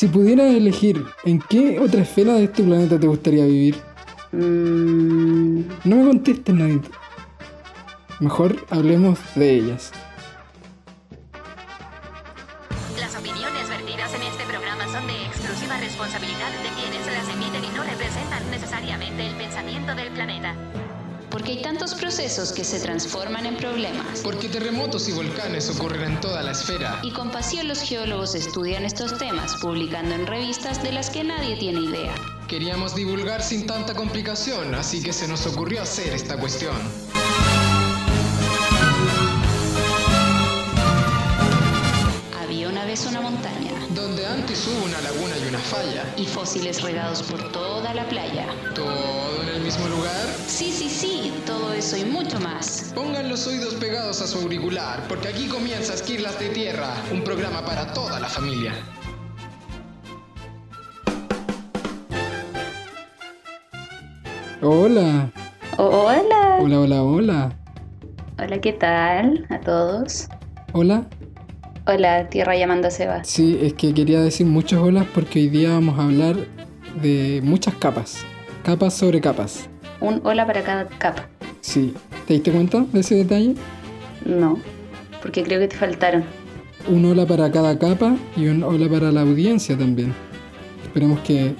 Si pudieras elegir, ¿en qué otra esfera de este planeta te gustaría vivir? Mm, No me contestes, nadie. Mejor hablemos de ellas. Que se transforman en problemas. Porque terremotos y volcanes ocurren en toda la esfera. Y con pasión los geólogos estudian estos temas, publicando en revistas de las que nadie tiene idea. Queríamos divulgar sin tanta complicación, así que se nos ocurrió hacer esta cuestión. Había una vez una montaña Donde antes hubo una laguna y una falla. y fósiles regados por toda la playa. ¿Todo mismo lugar? Sí, sí, sí, todo eso y mucho más. Pongan los oídos pegados a su auricular, porque aquí comienza Esquirlas de Tierra, un programa para toda la familia. Hola, Hola. hola, hola, hola. Hola, ¿qué tal a todos? Hola. Hola, Tierra llamando a Seba. Sí, es que quería decir muchas holas porque hoy día vamos a hablar de muchas capas. Capas sobre capas. Un hola para cada capa. Sí. ¿Te diste cuenta de ese detalle? No, porque creo que te faltaron. Un hola para cada capa y un hola para la audiencia también. Esperemos que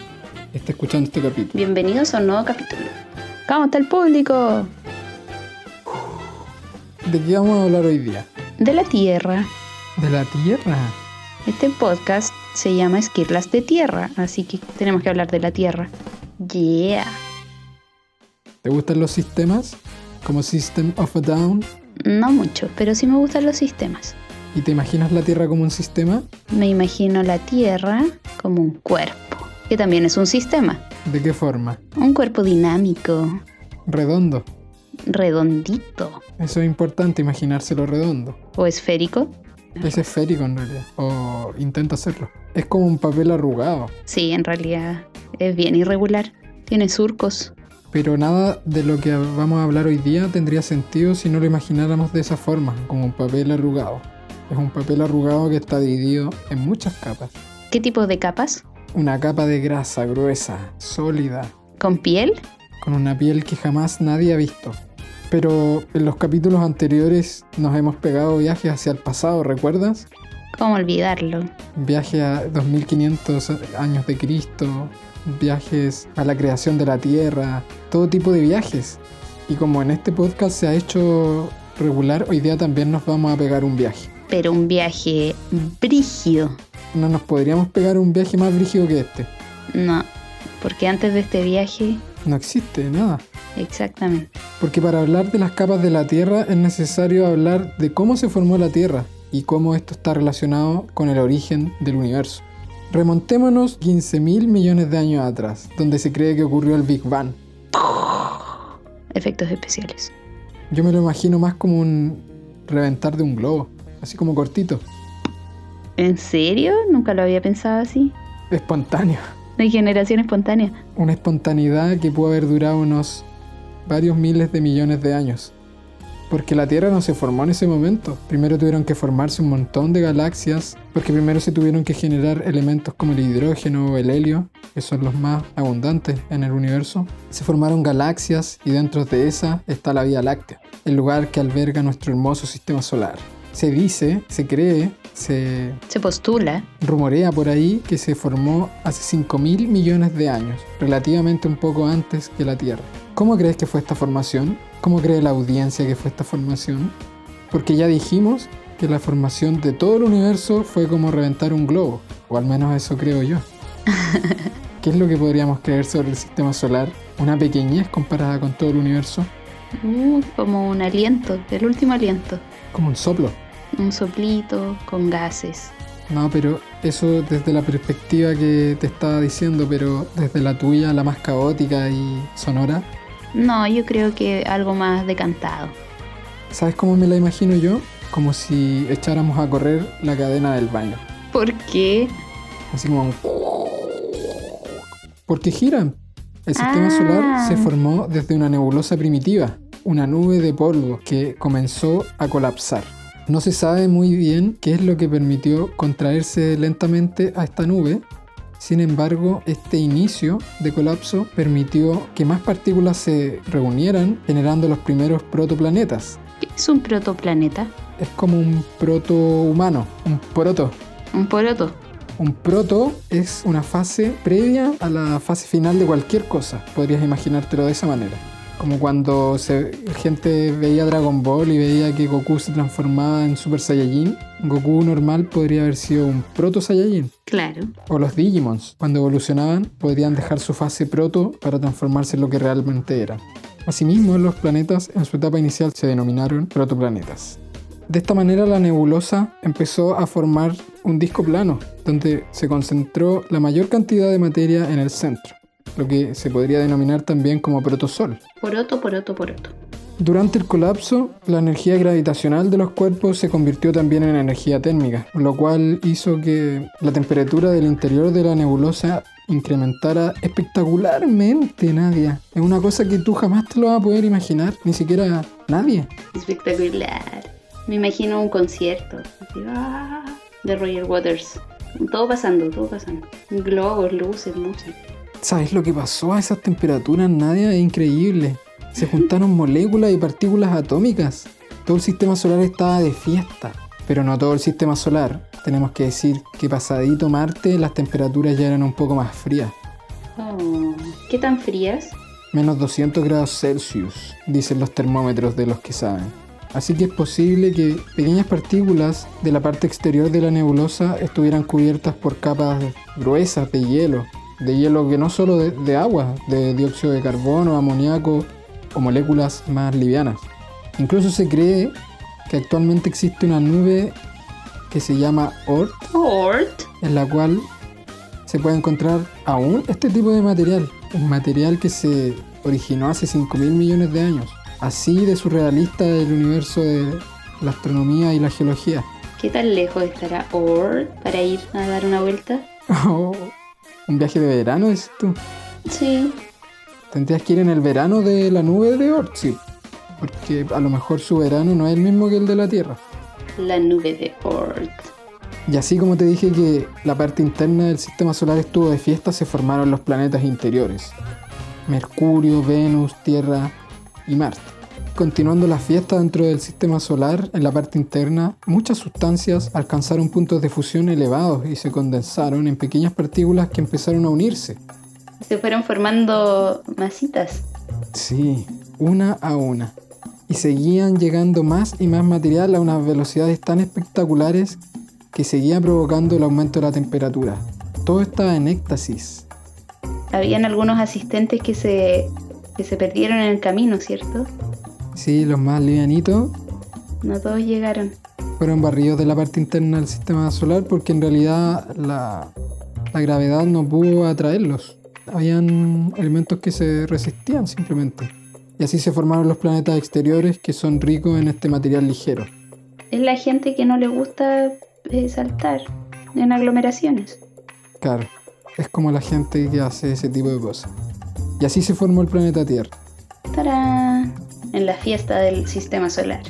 esté escuchando este capítulo. Bienvenidos a un nuevo capítulo. ¿Cómo está el público? ¿De qué vamos a hablar hoy día? De la Tierra. De la Tierra. Este podcast se llama Esquirlas de Tierra, así que tenemos que hablar de la Tierra. Yeah. ¿Te gustan los sistemas? Como System of a Down. No mucho, pero sí me gustan los sistemas. ¿Y te imaginas la Tierra como un sistema? Me imagino la Tierra como un cuerpo, que también es un sistema. ¿De qué forma? Un cuerpo dinámico, Redondo. redondito Eso es importante, imaginárselo redondo. o esférico. Es esférico en realidad. O intenta hacerlo. Es como un papel arrugado. Sí, en realidad es bien irregular. Tiene surcos. Pero nada de lo que vamos a hablar hoy día tendría sentido si no lo imagináramos de esa forma, como un papel arrugado. Es un papel arrugado que está dividido en muchas capas. ¿Qué tipo de capas? Una capa de grasa gruesa, sólida, ¿Con piel? con una piel que jamás nadie ha visto. Pero en los capítulos anteriores nos hemos pegado viajes hacia el pasado, ¿recuerdas? ¿Cómo olvidarlo? Viajes a 2500 años de Cristo, viajes a la creación de la Tierra, todo tipo de viajes. Y como en este podcast se ha hecho regular, hoy día también nos vamos a pegar un viaje. Pero un viaje brígido. No nos podríamos pegar un viaje más brígido que este. No, porque antes de este viaje, No existe nada. exactamente. Porque para hablar de las capas de la Tierra es necesario hablar de cómo se formó la Tierra y cómo esto está relacionado con el origen del universo. Remontémonos 15 mil millones de años atrás, donde se cree que ocurrió el Big Bang. Efectos especiales. Yo me lo imagino más como un reventar de un globo, así como cortito, ¿En serio? Nunca lo había pensado así. espontáneo. De generación espontánea. Una espontaneidad que pudo haber durado unos varios miles de millones de años. Porque la Tierra no se formó en ese momento. Primero tuvieron que formarse un montón de galaxias, porque primero se tuvieron que generar elementos como el hidrógeno o el helio, que son los más abundantes en el universo. Se formaron galaxias y dentro de esa está la Vía Láctea, el lugar que alberga nuestro hermoso sistema solar. Se dice, se cree, se Se postula. rumorea por ahí que se formó hace 5 mil millones de años, relativamente un poco antes que la Tierra. ¿Cómo crees que fue esta formación? ¿Cómo cree la audiencia que fue esta formación? Porque ya dijimos que la formación de todo el universo fue como reventar un globo, o al menos eso creo yo. ¿Qué es lo que podríamos creer sobre el sistema solar? Una pequeñez comparada con todo el universo, Uh, como un aliento, el último aliento. Como un soplo. Un soplito con gases. No, pero eso desde la perspectiva que te estaba diciendo, pero desde la tuya, la más caótica y sonora, No, yo creo que algo más decantado. ¿sabes cómo me la imagino yo? Como si echáramos a correr la cadena del baño. ¿Por qué? Así como un... Porque giran. El sistema Ah. solar se formó desde una nebulosa primitiva, una nube de polvo que comenzó a colapsar. No se sabe muy bien qué es lo que permitió contraerse lentamente a esta nube, Sin embargo, este inicio de colapso permitió que más partículas se reunieran, generando los primeros protoplanetas. ¿Qué es un protoplaneta? Es como un proto-humano, un proto. Un poroto. Un proto es una fase previa a la fase final de cualquier cosa. Podrías imaginártelo de esa manera. Como cuando se, gente veía Dragon Ball y veía que Goku se transformaba en Super Saiyajin. Goku normal podría haber sido un proto Saiyajin. Claro. O los Digimons, cuando evolucionaban, podrían dejar su fase proto para transformarse en lo que realmente eran. Asimismo, los planetas en su etapa inicial se denominaron protoplanetas. De esta manera la nebulosa empezó a formar un disco plano, donde se concentró la mayor cantidad de materia en el centro, lo que se podría denominar también como protosol. Poroto, poroto, poroto. Durante el colapso, la energía gravitacional de los cuerpos se convirtió también en energía térmica, lo cual hizo que la temperatura del interior de la nebulosa incrementara espectacularmente, Nadia. Es una cosa que tú jamás te lo vas a poder imaginar, ni siquiera nadie. Espectacular. Me imagino un concierto ah, de Roger Waters. Todo pasando, todo pasando. Globos, luces, música. ¿Sabes lo que pasó a esas temperaturas, Nadia? Es increíble. Se juntaron moléculas y partículas atómicas. Todo el sistema solar estaba de fiesta. Pero no todo el sistema solar. Tenemos que decir que pasadito Marte las temperaturas ya eran un poco más frías. Oh, ¿Qué tan frías? Menos 200 grados Celsius, dicen los termómetros de los que saben. Así que es posible que pequeñas partículas de la parte exterior de la nebulosa estuvieran cubiertas por capas gruesas de hielo. De hielo que no solo de, de agua, de dióxido de carbono, amoníaco o moléculas más livianas. Incluso se cree que actualmente existe una nube que se llama Oort, Ort. en la cual se puede encontrar aún este tipo de material. Un material que se originó hace 5 mil millones de años. Así de surrealista el universo de la astronomía y la geología. ¿Qué tan lejos estará Ort para ir a dar una vuelta? Oh, un viaje de verano, dices tú. Sí. Tendrías que ir en el verano de la nube de Oort, sí. Porque a lo mejor su verano no es el mismo que el de la Tierra. La nube de Ort. Y así como te dije que la parte interna del sistema solar estuvo de fiesta, se formaron los planetas interiores. Mercurio, Venus, Tierra y Marte. Continuando la fiesta dentro del sistema solar, en la parte interna, muchas sustancias alcanzaron puntos de fusión elevados y se condensaron en pequeñas partículas que empezaron a unirse. Se fueron formando masitas. Sí, una a una. Y seguían llegando más y más material a unas velocidades tan espectaculares que seguía provocando el aumento de la temperatura. Todo estaba en éxtasis. Habían algunos asistentes que se, que se perdieron en el camino, ¿cierto? Sí, los más livianitos No todos llegaron. fueron barridos de la parte interna del sistema solar porque en realidad la, la gravedad no pudo atraerlos. Habían elementos que se resistían simplemente. Y así se formaron los planetas exteriores que son ricos en este material ligero. Es la gente que no le gusta eh, saltar en aglomeraciones. Claro, es como la gente que hace ese tipo de cosas. Y así se formó el planeta Tierra. ¡Tarán! En la fiesta del sistema solar.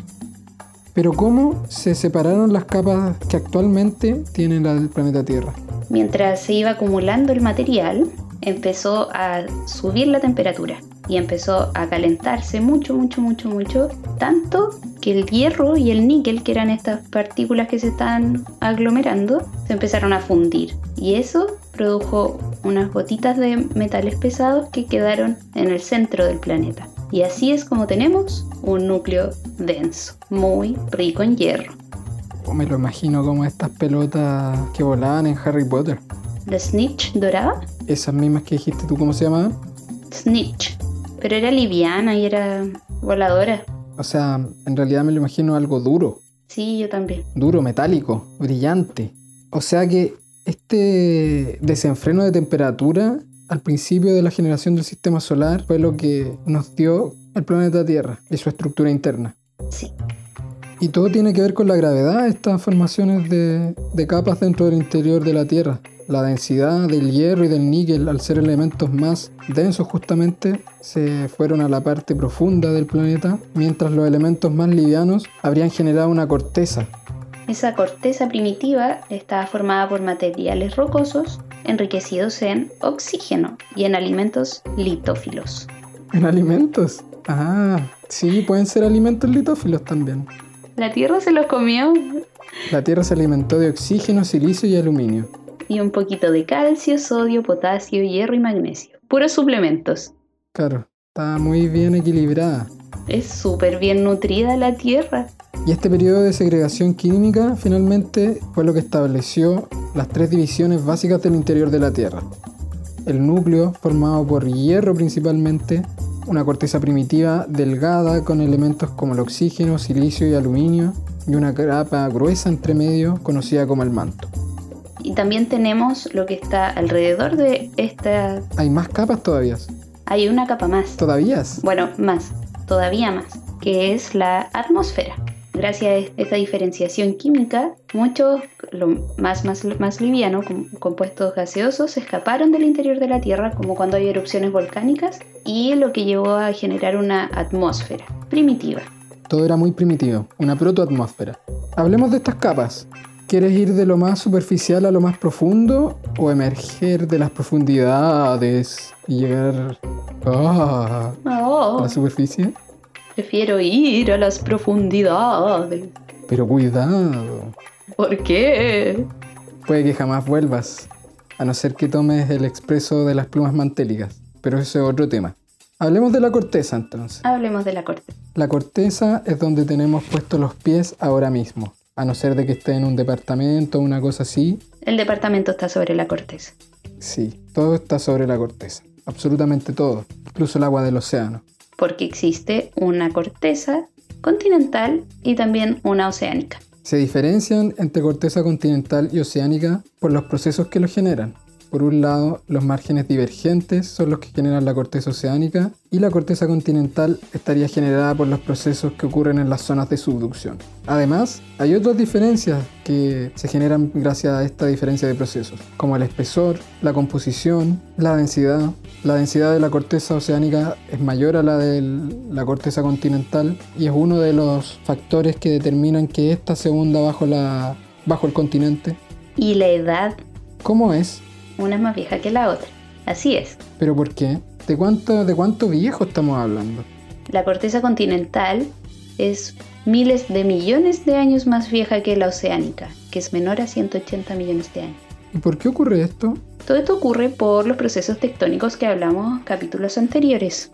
Pero ¿cómo se separaron las capas que actualmente tiene la del planeta Tierra? Mientras se iba acumulando el material, empezó a subir la temperatura y empezó a calentarse mucho, mucho, mucho, mucho, tanto que el hierro y el níquel, que eran estas partículas que se están aglomerando, se empezaron a fundir. Y eso produjo unas gotitas de metales pesados que quedaron en el centro del planeta. Y así es como tenemos un núcleo denso, muy rico en hierro. O me lo imagino como estas pelotas que volaban en Harry Potter. ¿La snitch dorada? Esas mismas que dijiste tú, ¿cómo se llamaban? Snitch. Pero era liviana y era voladora. O sea, en realidad me lo imagino algo duro. Sí, yo también. Duro, metálico, brillante. O sea que este desenfreno de temperatura al principio de la generación del sistema solar fue lo que nos dio el planeta Tierra y su estructura interna. Sí. Y todo tiene que ver con la gravedad, estas formaciones de, de capas dentro del interior de la Tierra. La densidad del hierro y del níquel, al ser elementos más densos justamente, se fueron a la parte profunda del planeta, mientras los elementos más livianos habrían generado una corteza. Esa corteza primitiva estaba formada por materiales rocosos enriquecidos en oxígeno y en alimentos litófilos. ¿En alimentos? Ah, sí, pueden ser alimentos litófilos también. La Tierra se los comió La Tierra se alimentó de oxígeno, silicio y aluminio. y un poquito de calcio, sodio, potasio, hierro y magnesio. Puros suplementos. Claro, está muy bien equilibrada. Es súper bien nutrida la Tierra. Y este periodo de segregación química finalmente fue lo que estableció las tres divisiones básicas del interior de la Tierra. El núcleo, formado por hierro principalmente, una corteza primitiva delgada con elementos como el oxígeno, silicio y aluminio, y una capa gruesa entre medio conocida como el manto. Y también tenemos lo que está alrededor de esta... Hay más capas todavía. Hay una capa más. ¿Todavía? Bueno, más, todavía más, que es la atmósfera. Gracias a esta diferenciación química, muchos, lo más, más, más liviano, com- compuestos gaseosos, escaparon del interior de la Tierra, como cuando hay erupciones volcánicas, y lo que llevó a generar una atmósfera primitiva. Todo era muy primitivo, una protoatmósfera. Hablemos de estas capas. ¿Quieres ir de lo más superficial a lo más profundo o emerger de las profundidades y llegar Oh, la superficie? prefiero ir a las profundidades. Pero cuidado, ¿Por qué? puede que jamás vuelvas, a no ser que tomes el expreso de las plumas mantélicas, pero eso es otro tema. Hablemos de la corteza entonces. Hablemos de la corte. La corteza es donde tenemos puestos los pies ahora mismo, a no ser de que esté en un departamento o una cosa así, El departamento está sobre la corteza. Sí, todo está sobre la corteza. Absolutamente todo. Incluso el agua del océano. Porque existe una corteza continental y también una oceánica. Se diferencian entre corteza continental y oceánica por los procesos que lo generan. Por un lado, los márgenes divergentes son los que generan la corteza oceánica y la corteza continental estaría generada por los procesos que ocurren en las zonas de subducción. Además, hay otras diferencias que se generan gracias a esta diferencia de procesos, como el espesor, la composición, la densidad. La densidad de la corteza oceánica es mayor a la de la corteza continental y es uno de los factores que determinan que ésta se hunda bajo, la, bajo el continente. Y la edad, ¿Cómo es? Una es más vieja que la otra. Así es. ¿Pero por qué? ¿De cuánto, de cuánto viejo estamos hablando? La corteza continental es miles de millones de años más vieja que la oceánica, que es menor a 180 millones de años. ¿Y por qué ocurre esto? Todo esto ocurre por los procesos tectónicos que hablamos en capítulos anteriores.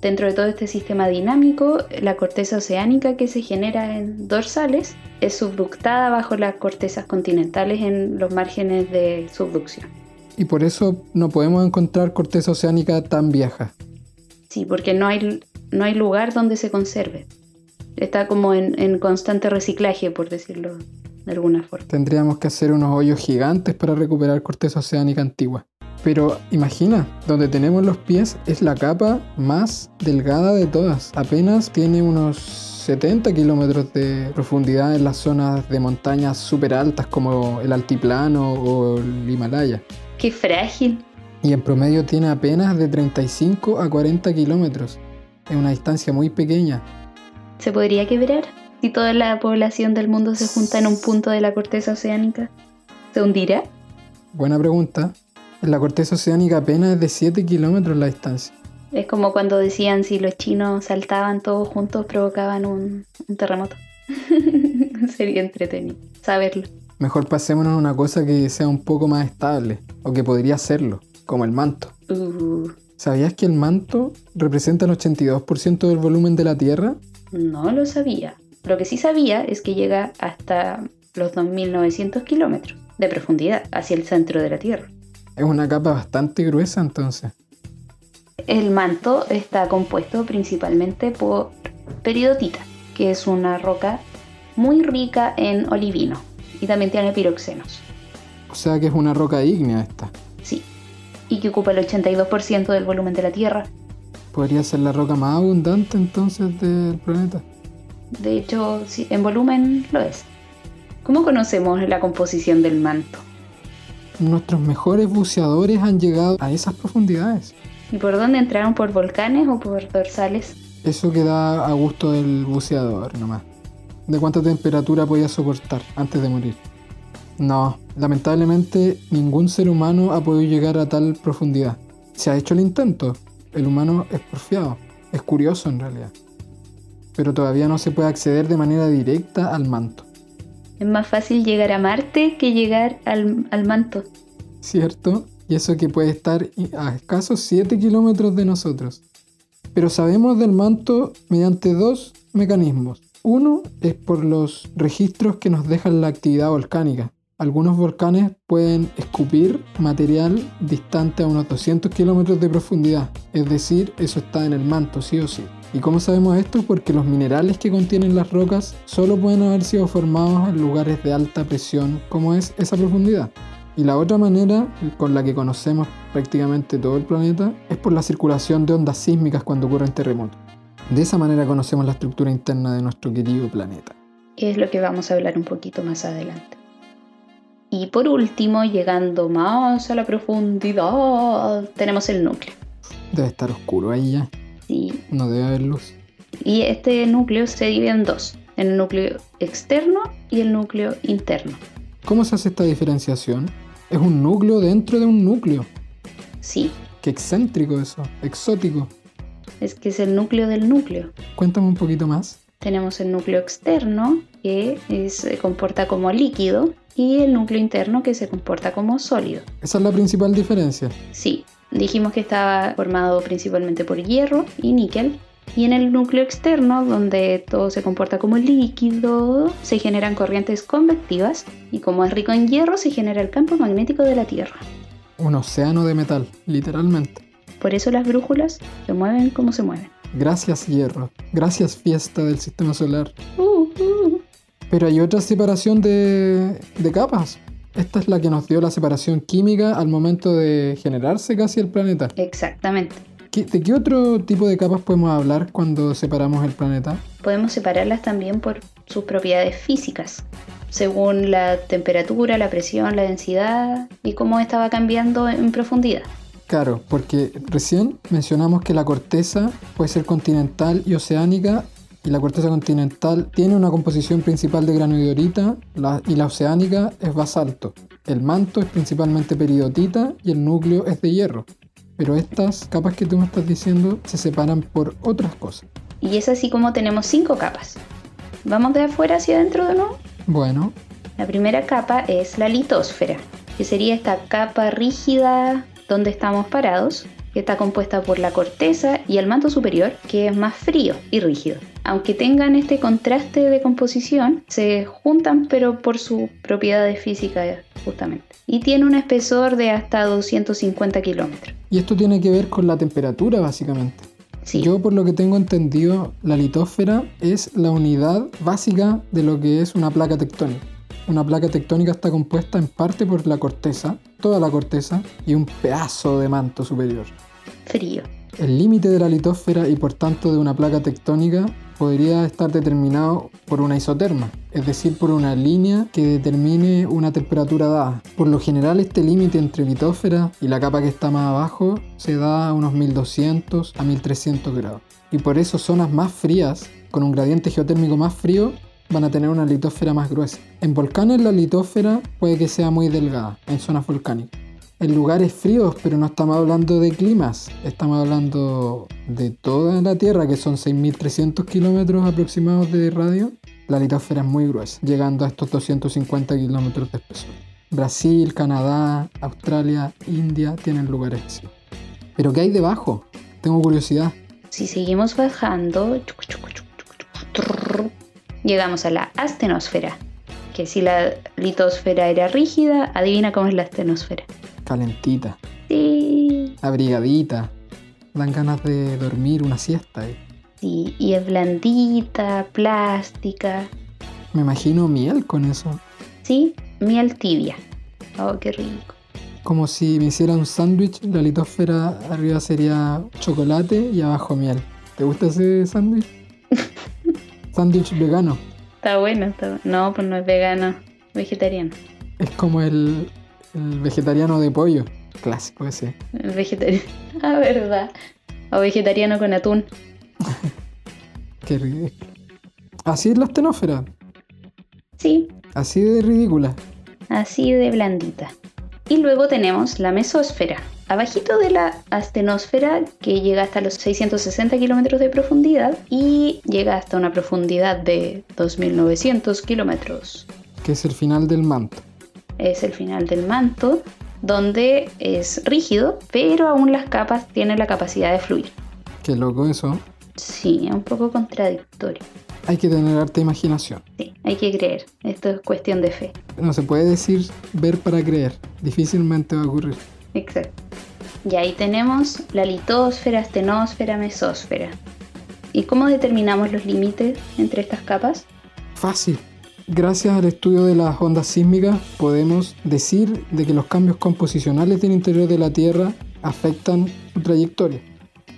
Dentro de todo este sistema dinámico, la corteza oceánica que se genera en dorsales es subductada bajo las cortezas continentales en los márgenes de subducción. Y por eso no podemos encontrar corteza oceánica tan vieja. Sí, porque no hay, no hay lugar donde se conserve. Está como en, en constante reciclaje, por decirlo de alguna forma. Tendríamos que hacer unos hoyos gigantes para recuperar corteza oceánica antigua. Pero imagina, donde tenemos los pies es la capa más delgada de todas. Apenas tiene unos 70 kilómetros de profundidad en las zonas de montañas súper altas como el altiplano o el Himalaya. ¡Qué frágil! Y en promedio tiene apenas de 35 a 40 kilómetros. Es una distancia muy pequeña. ¿Se podría quebrar si toda la población del mundo se junta en un punto de la corteza oceánica? ¿Se hundirá? Buena pregunta. En la corteza oceánica apenas es de 7 kilómetros la distancia. Es como cuando decían si los chinos saltaban todos juntos provocaban un, un terremoto. Sería entretenido saberlo. Mejor pasémonos a una cosa que sea un poco más estable, o que podría serlo, como el manto. Uh, ¿Sabías que el manto representa el 82% del volumen de la Tierra? no lo sabía. Lo que sí sabía es que llega hasta los 2.900 kilómetros de profundidad hacia el centro de la Tierra. Es una capa bastante gruesa entonces. El manto está compuesto principalmente por peridotita, que es una roca muy rica en olivino y también tiene piroxenos, O sea que es una roca ígnea esta. sí, y que ocupa el 82% del volumen de la Tierra. Podría ser la roca más abundante entonces del planeta. De hecho, sí, en volumen lo es. ¿Cómo conocemos la composición del manto? Nuestros mejores buceadores han llegado a esas profundidades. ¿Y por dónde entraron? ¿Por volcanes o por dorsales? Eso queda a gusto del buceador nomás. ¿De cuánta temperatura podía soportar antes de morir? No, lamentablemente ningún ser humano ha podido llegar a tal profundidad. Se ha hecho el intento. El humano es porfiado. Es curioso en realidad. Pero todavía no se puede acceder de manera directa al manto. Es más fácil llegar a Marte que llegar al, al manto. ¿Cierto? Y eso que puede estar a escasos 7 kilómetros de nosotros. Pero sabemos del manto mediante dos mecanismos. Uno es por los registros que nos dejan la actividad volcánica. Algunos volcanes pueden escupir material distante a unos 200 kilómetros de profundidad, es decir, eso está en el manto, sí o sí. ¿Y cómo sabemos esto? Porque los minerales que contienen las rocas solo pueden haber sido formados en lugares de alta presión, como es esa profundidad. Y la otra manera con la que conocemos prácticamente todo el planeta es por la circulación de ondas sísmicas cuando ocurren terremotos. De esa manera conocemos la estructura interna de nuestro querido planeta. Es lo que vamos a hablar un poquito más adelante. Y por último, llegando más a la profundidad, tenemos el núcleo. Debe estar oscuro ahí ya. Sí. No debe haber luz. Y este núcleo se divide en dos, el núcleo externo y el núcleo interno. ¿Cómo se hace esta diferenciación? Es un núcleo dentro de un núcleo. Sí, Qué excéntrico eso, exótico. Es que es el núcleo del núcleo. Cuéntame un poquito más. Tenemos el núcleo externo que se comporta como líquido y el núcleo interno que se comporta como sólido. Esa es la principal diferencia. Sí, dijimos que estaba formado principalmente por hierro y níquel. Y en el núcleo externo, donde todo se comporta como líquido, se generan corrientes convectivas y como es rico en hierro, se genera el campo magnético de la Tierra. Un océano de metal, literalmente. Por eso las brújulas se mueven como se mueven. Gracias hierro. Gracias fiesta del sistema solar. Uh, uh. Pero hay otra separación de, de capas. Esta es la que nos dio la separación química al momento de generarse casi el planeta. Exactamente. ¿Qué- ¿De qué otro tipo de capas podemos hablar cuando separamos el planeta? Podemos separarlas también por sus propiedades físicas, según la temperatura, la presión, la densidad y cómo estaba cambiando en profundidad. Claro, porque recién mencionamos que la corteza puede ser continental y oceánica, y la corteza continental tiene una composición principal de granodiorita la- y la oceánica es basalto. El manto es principalmente peridotita y el núcleo es de hierro. Pero estas capas que tú me estás diciendo se separan por otras cosas. Y es así como tenemos cinco capas. Vamos de afuera hacia adentro de nuevo. Bueno, La primera capa es la litosfera, que sería esta capa rígida donde estamos parados, que está compuesta por la corteza y el manto superior, que es más frío y rígido. Aunque tengan este contraste de composición, se juntan pero por sus propiedades físicas justamente. Y tiene un espesor de hasta 250 kilómetros. y esto tiene que ver con la temperatura básicamente. Sí, Yo por lo que tengo entendido, la litósfera es la unidad básica de lo que es una placa tectónica. Una placa tectónica está compuesta en parte por la corteza, toda la corteza, y un pedazo de manto superior. frío. El límite de la litósfera y por tanto de una placa tectónica podría estar determinado por una isoterma, es decir, por una línea que determine una temperatura dada. Por lo general este límite entre litósfera y la capa que está más abajo se da a unos 1200 a 1300 grados. Y por eso zonas más frías, con un gradiente geotérmico más frío, van a tener una litósfera más gruesa. En volcanes la litósfera puede que sea muy delgada, en zonas volcánicas en lugares fríos, pero no estamos hablando de climas, estamos hablando de toda la Tierra, que son 6.300 kilómetros aproximados de radio. La litosfera es muy gruesa, llegando a estos 250 kilómetros de espesor. Brasil, Canadá, Australia, India tienen lugares así. Pero ¿qué hay debajo? Tengo curiosidad. Si seguimos bajando, llegamos a la astenosfera. Que si la litosfera era rígida, adivina cómo es la astenosfera. Calentita, Sí, abrigadita. Dan ganas de dormir una siesta. eh. sí, y es blandita, plástica. Me imagino miel con eso. Sí, miel tibia. Oh, qué rico. Como si me hiciera un sándwich, la litosfera arriba sería chocolate y abajo miel. ¿Te gusta ese sándwich? sándwich vegano. Está bueno, está bueno. No, pues no es vegano, vegetariano. Es como el, el vegetariano de pollo. Clásico ese. Vegetariano. Ah, verdad. O vegetariano con atún. Qué ridículo. Así es la astenósfera. Sí, Así de ridícula. así de blandita. Y luego tenemos la mesósfera, abajito de la astenosfera que llega hasta los 660 kilómetros de profundidad y llega hasta una profundidad de 2.900 kilómetros. Que es el final del manto. Es el final del manto donde es rígido, pero aún las capas tienen la capacidad de fluir. Qué loco eso. Sí, es un poco contradictorio. Hay que tener harta imaginación. Sí, hay que creer. Esto es cuestión de fe. No se puede decir ver para creer. Difícilmente va a ocurrir. Exacto. Y ahí tenemos la litosfera, astenósfera, mesósfera. ¿Y cómo determinamos los límites entre estas capas? Fácil. Gracias al estudio de las ondas sísmicas podemos decir de que los cambios composicionales del interior de la Tierra afectan su trayectoria.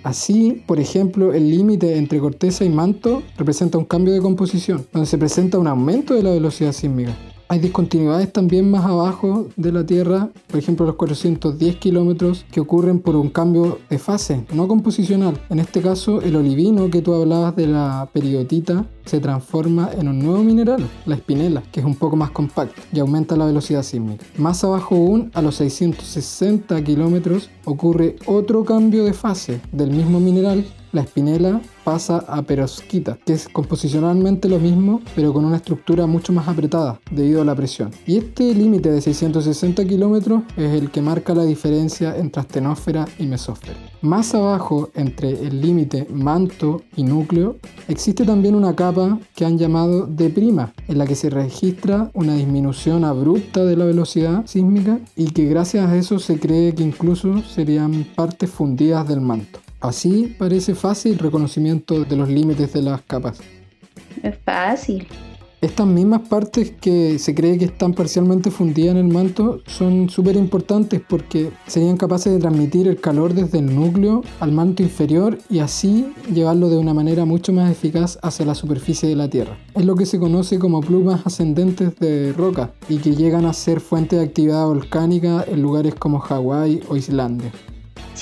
Así, por ejemplo, el límite entre corteza y manto representa un cambio de composición, donde se presenta un aumento de la velocidad sísmica. Hay discontinuidades también más abajo de la Tierra, por ejemplo los 410 kilómetros, que ocurren por un cambio de fase, no composicional. En este caso, el olivino que tú hablabas de la periodita se transforma en un nuevo mineral, la espinela, que es un poco más compacto y aumenta la velocidad sísmica. Más abajo aún, a los 660 kilómetros, ocurre otro cambio de fase del mismo mineral la espinela pasa a perovskita, que es composicionalmente lo mismo, pero con una estructura mucho más apretada debido a la presión. Y este límite de 660 kilómetros es el que marca la diferencia entre astenósfera y mesósfera. Más abajo, entre el límite manto y núcleo, existe también una capa que han llamado D', en la que se registra una disminución abrupta de la velocidad sísmica y que gracias a eso se cree que incluso serían partes fundidas del manto. Así parece fácil el reconocimiento de los límites de las capas. Es fácil. Estas mismas partes que se cree que están parcialmente fundidas en el manto son súper importantes porque serían capaces de transmitir el calor desde el núcleo al manto inferior y así llevarlo de una manera mucho más eficaz hacia la superficie de la Tierra. Es lo que se conoce como plumas ascendentes de roca y que llegan a ser fuente de actividad volcánica en lugares como Hawái o Islandia.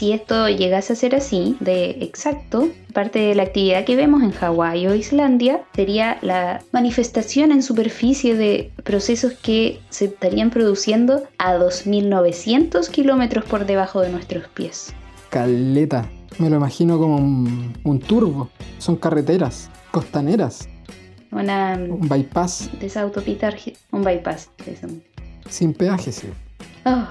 Si esto llegase a ser así, de exacto, parte de la actividad que vemos en Hawái o Islandia sería la manifestación en superficie de procesos que se estarían produciendo a 2.900 kilómetros por debajo de nuestros pies. Caleta, me lo imagino como un, turbo. Son carreteras costaneras. Una, un bypass. De esa autopista, un bypass. Sin peaje, sí. Oh.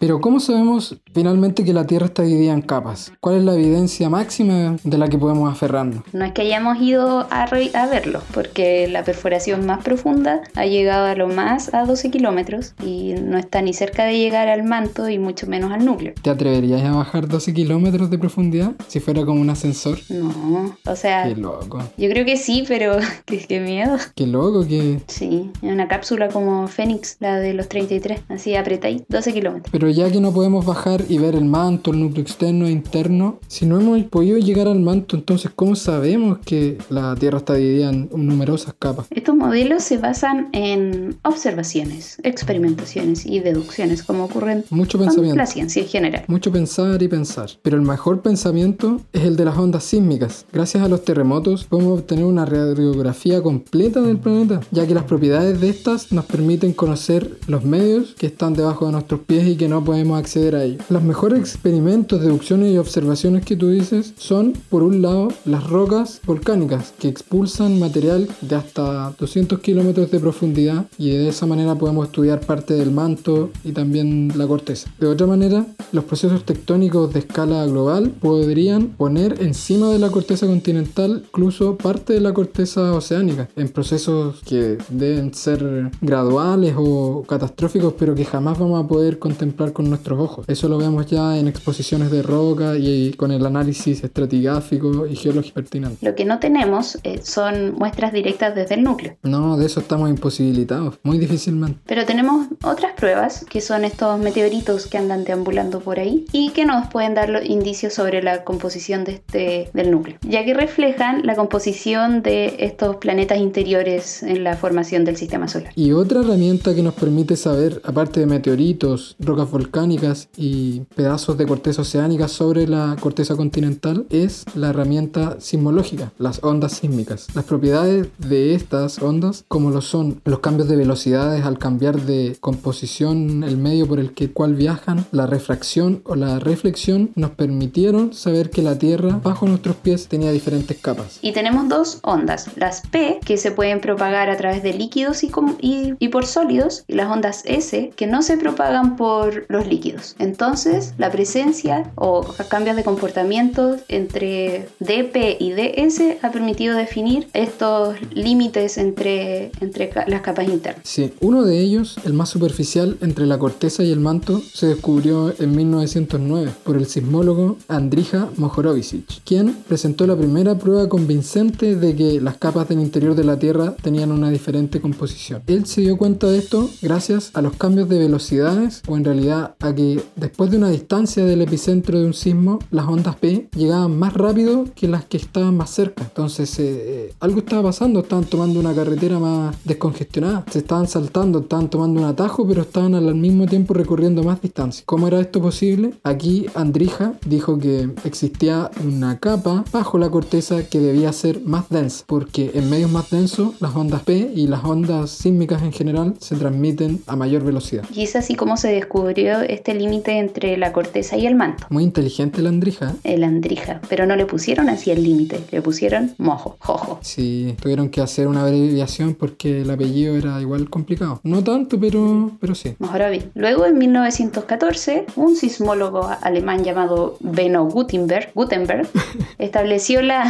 Pero ¿cómo sabemos finalmente que la Tierra está dividida en capas? ¿Cuál es la evidencia máxima de la que podemos aferrarnos? No es que hayamos ido a, a verlo, porque la perforación más profunda ha llegado a lo más a 12 kilómetros y no está ni cerca de llegar al manto y mucho menos al núcleo. ¿Te atreverías a bajar 12 kilómetros de profundidad si fuera como un ascensor? No, o sea... Qué loco. Yo creo que sí, pero qué, qué miedo. Qué loco que... Sí, una cápsula como Fénix, la de los 33, así apretáis 12 kilómetros. Pero ya que no podemos bajar y ver el manto, el núcleo externo e interno, si no hemos podido llegar al manto, entonces ¿cómo sabemos que la Tierra está dividida en numerosas capas? Estos modelos se basan en observaciones, experimentaciones y deducciones, como ocurren Mucho pensamiento. la ciencia en general. Mucho pensar y pensar. Pero el mejor pensamiento es el de las ondas sísmicas. Gracias a los terremotos podemos obtener una radiografía completa del planeta, ya que las propiedades de estas nos permiten conocer los medios que están debajo de nuestros pies y que no podemos acceder a ellos. Los mejores experimentos, deducciones y observaciones que tú dices son, por un lado, las rocas volcánicas que expulsan material de hasta 200 kilómetros de profundidad y de esa manera podemos estudiar parte del manto y también la corteza. De otra manera, los procesos tectónicos de escala global podrían poner encima de la corteza continental incluso parte de la corteza oceánica en procesos que deben ser graduales o catastróficos pero que jamás vamos a poder contemplar con nuestros ojos. Eso lo vemos ya en exposiciones de roca y con el análisis estratigráfico y geológico pertinente. Lo que no tenemos eh, son muestras directas desde el núcleo. No, de eso estamos imposibilitados, muy difícilmente. Pero tenemos otras pruebas, que son estos meteoritos que andan deambulando por ahí y que nos pueden dar los indicios sobre la composición de este, del núcleo, ya que reflejan la composición de estos planetas interiores en la formación del sistema solar. Y otra herramienta que nos permite saber, aparte de meteoritos, rocas volcánicas y pedazos de corteza oceánica sobre la corteza continental es la herramienta sismológica, las ondas sísmicas. Las propiedades de estas ondas, como lo son los cambios de velocidades al cambiar de composición el medio por el que, cual viajan, la refracción o la reflexión, nos permitieron saber que la Tierra bajo nuestros pies tenía diferentes capas. Y tenemos dos ondas, las P, que se pueden propagar a través de líquidos y, por sólidos, y las ondas S, que no se propagan por los líquidos. Entonces, la presencia o cambios de comportamiento entre DP y DS ha permitido definir estos límites entre, entre las capas internas. Sí, uno de ellos, el más superficial entre la corteza y el manto, se descubrió en 1909 por el sismólogo Andrija Mohorovicic, quien presentó la primera prueba convincente de que las capas del interior de la Tierra tenían una diferente composición. Él se dio cuenta de esto gracias a los cambios de velocidades o en realidad a que después de una distancia del epicentro de un sismo, las ondas P llegaban más rápido que las que estaban más cerca. Entonces eh, eh, algo estaba pasando, estaban tomando una carretera más descongestionada, se estaban saltando, estaban tomando un atajo, pero estaban al mismo tiempo recorriendo más distancia. ¿Cómo era esto posible? Aquí Andrija dijo que existía una capa bajo la corteza que debía ser más densa, porque en medios más densos las ondas P y las ondas sísmicas en general se transmiten a mayor velocidad. Y es así como se descubrió este límite entre la corteza y el manto. Muy inteligente la Andrija. ¿eh? El andrija, pero no le pusieron así el límite, le pusieron mojo, jojo. Sí, tuvieron que hacer una abreviación porque el apellido era igual complicado. No tanto, pero, pero sí. Mojorovi. Luego, en 1914, un sismólogo alemán llamado Benno Gutenberg, Gutenberg estableció la.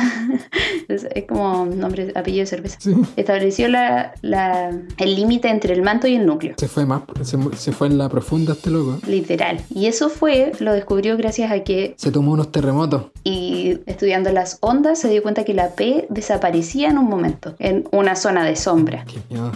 es como nombre, apellido de cerveza. Sí. Estableció la, la- el límite entre el manto y el núcleo. Se fue más, se, se fue en la profunda este loco. Literal. Y eso fue, lo descubrió gracias a que, Se tomó unos terremotos. y estudiando las ondas, se dio cuenta que la P desaparecía en un momento, en una zona de sombra.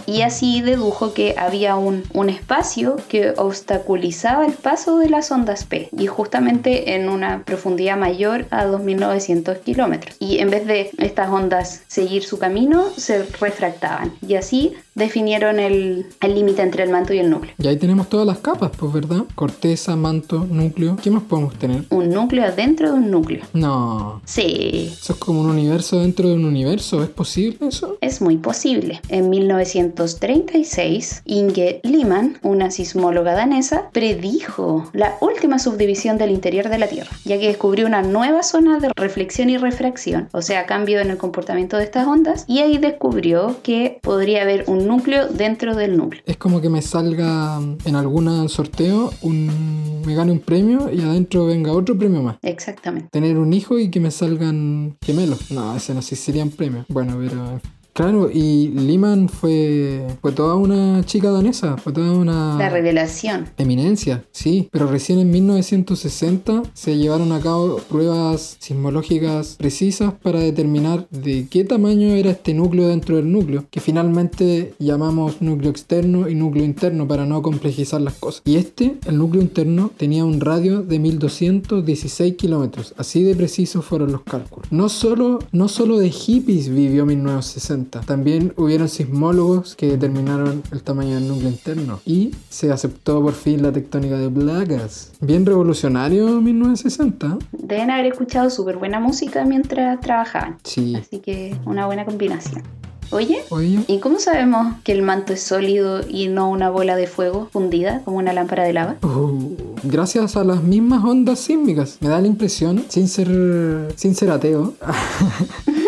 Y así dedujo que había un, un espacio que obstaculizaba el paso de las ondas P y justamente en una profundidad mayor a 2900 kilómetros. Y en vez de estas ondas seguir su camino, se refractaban y así definieron el límite entre el manto y el núcleo. Y ahí tenemos todas las capas, pues, ¿verdad? Corteza, manto, núcleo. ¿Qué más podemos tener? Un núcleo dentro de un núcleo. No. Sí, Eso es como un universo dentro de un universo. ¿Es posible eso? Es muy posible. En 1936, Inge Liman, una sismóloga danesa, predijo la última subdivisión del interior de la Tierra, ya que descubrió una nueva zona de reflexión y refracción, o sea, cambio en el comportamiento de estas ondas, y ahí descubrió que podría haber un núcleo dentro del núcleo. Es como que me salga en algún sorteo, un, me gane un premio y adentro venga otro premio más. Exactamente. Tener un hijo y que me salgan gemelos. No, ese no sé si serían premios. Bueno, pero... Claro, y Liman fue, fue toda una chica danesa, fue toda una... La revelación. Eminencia, sí, pero recién en 1960 se llevaron a cabo pruebas sismológicas precisas para determinar de qué tamaño era este núcleo dentro del núcleo, que finalmente llamamos núcleo externo y núcleo interno para no complejizar las cosas. Y este, el núcleo interno, tenía un radio de 1216 kilómetros, así de precisos fueron los cálculos. No solo, no solo de hippies vivió 1960, también hubieron sismólogos que determinaron el tamaño del núcleo interno y se aceptó por fin la tectónica de placas. Bien revolucionario 1960. Deben haber escuchado súper buena música mientras trabajaban, Sí. así que una buena combinación. Oye, Oye, ¿Y cómo sabemos que el manto es sólido y no una bola de fuego fundida como una lámpara de lava? uh, gracias a las mismas ondas sísmicas. Me da la impresión, sin ser, sin ser ateo,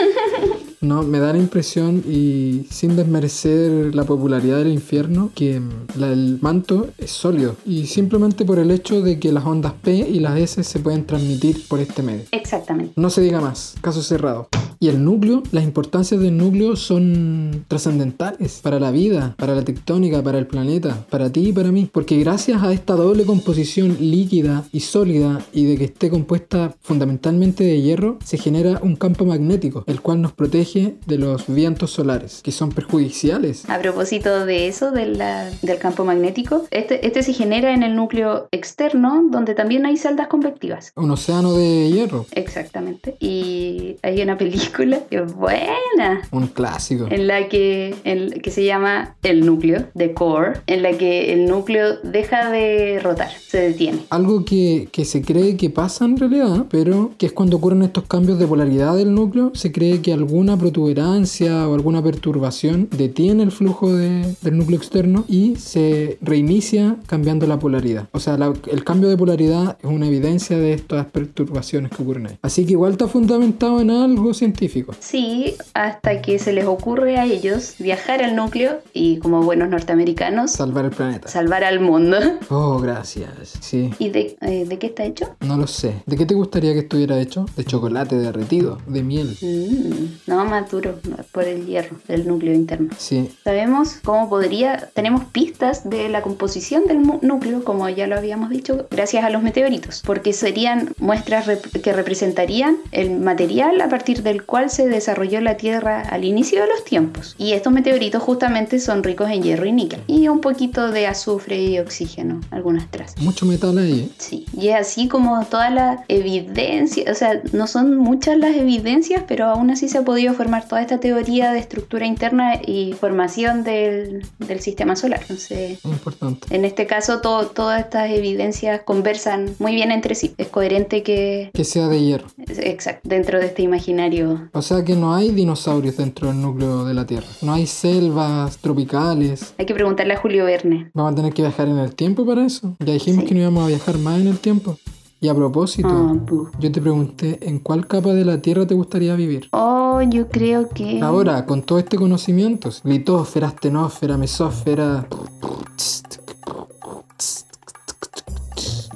No, me da la impresión y sin desmerecer la popularidad del infierno que mm, la- el manto es sólido y simplemente por el hecho de que las ondas P y las S se pueden transmitir por este medio. Exactamente. No se diga más, caso cerrado. Y el núcleo, las importancias del núcleo son trascendentales para la vida, para la tectónica, para el planeta, para ti y para mí. Porque gracias a esta doble composición líquida y sólida y de que esté compuesta fundamentalmente de hierro, se genera un campo magnético, el cual nos protege de los vientos solares, que son perjudiciales. A propósito de eso, de la- del campo magnético, este, este se genera en el núcleo externo, donde también hay celdas convectivas. Un océano de hierro. Exactamente. Y hay una película película que es buena. Un clásico. En la que, en, que se llama El núcleo, The Core, en la que el núcleo deja de rotar, se detiene. Algo que, que se cree que pasa en realidad, pero que es cuando ocurren estos cambios de polaridad del núcleo, se cree que alguna protuberancia o alguna perturbación detiene el flujo de- del núcleo externo y se reinicia cambiando la polaridad. O sea, la- el cambio de polaridad es una evidencia de estas perturbaciones que ocurren ahí. Así que igual está fundamentado en algo científico. Sí, hasta que se les ocurre a ellos viajar al núcleo y como buenos norteamericanos Salvar el planeta. salvar al mundo. Oh, gracias. Sí. ¿Y de, eh, de qué está hecho? No lo sé. ¿De qué te gustaría que estuviera hecho? De chocolate derretido, de miel. Mm, no, más duro, por el hierro del núcleo interno. Sí. Sabemos cómo podría, tenemos pistas de la composición del núcleo, como ya lo habíamos dicho, gracias a los meteoritos, porque serían muestras rep- que representarían el material a partir del cual se desarrolló la Tierra al inicio de los tiempos. Y estos meteoritos justamente son ricos en hierro y níquel, y un poquito de azufre y oxígeno, algunas trazas. Mucho metal ahí. ¿eh? Sí, y es así como toda la evidencia, o sea, no son muchas las evidencias, pero aún así se ha podido formar toda esta teoría de estructura interna y formación del, del sistema solar. Entonces, Importante. en este caso, todo- todas estas evidencias conversan muy bien entre sí. Es coherente que, Que sea de hierro. exacto, dentro de este imaginario. O sea que no hay dinosaurios dentro del núcleo de la Tierra. No hay selvas tropicales. Hay que preguntarle a Julio Verne. Vamos a tener que viajar en el tiempo para eso. Ya dijimos Sí. que no íbamos a viajar más en el tiempo. Y a propósito, Ah, pu. yo te pregunté en cuál capa de la Tierra te gustaría vivir. Oh, yo creo que... Ahora, con todo este conocimiento, litósfera, astenósfera, mesósfera,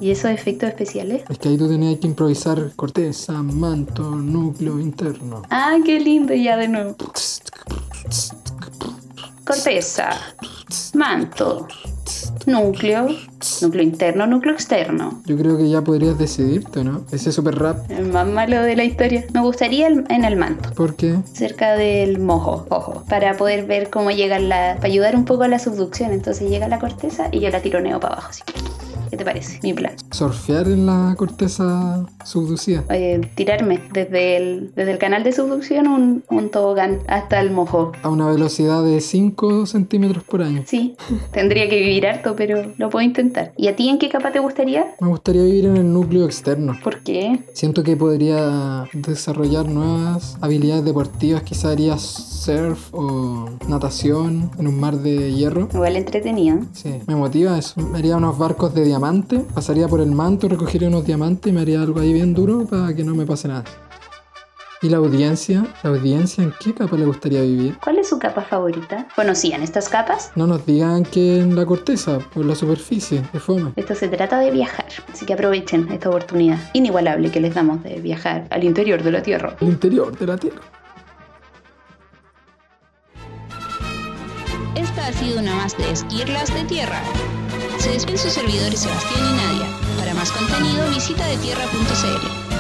¿Y esos efectos especiales? es que ahí tú tenías que improvisar corteza, manto, núcleo interno. Ah, qué lindo, ya de nuevo. Corteza, manto, núcleo, núcleo interno, núcleo externo. Yo creo que ya podrías decidirte, ¿no? Ese super rap. El más malo de la historia. Me gustaría el- en el manto, ¿Por qué? cerca del mojo, ojo, para poder ver cómo llega la. para ayudar un poco a la subducción. Entonces llega la corteza y yo la tironeo para abajo, así. ¿Qué te parece? Mi plan. Surfear en la corteza subducida. Tirarme desde el, desde el canal de subducción un, un tobogán hasta el mojo. A una velocidad de 5 centímetros por año. Sí, tendría que vivir harto, pero lo puedo intentar. ¿Y a ti en qué capa te gustaría? Me gustaría vivir en el núcleo externo. ¿Por qué? Siento que podría desarrollar nuevas habilidades deportivas, quizá haría surf o natación en un mar de hierro. Igual entretenido. Sí, me motiva eso. Me haría unos barcos de diamante, pasaría por el manto, recogería unos diamantes y me haría algo ahí bien duro para que no me pase nada. ¿Y la audiencia? ¿La audiencia en qué capa le gustaría vivir? ¿Cuál es su capa favorita? ¿Conocían estas capas? No nos digan que en la corteza, por la superficie, que fome. Esto se trata de viajar, así que aprovechen esta oportunidad inigualable que les damos de viajar al interior de la Tierra. El interior de la Tierra. Esta ha sido una más de Esquirlas de Tierra. Se despiden sus servidores Sebastián y Nadia. Para más contenido visita detierra.cl.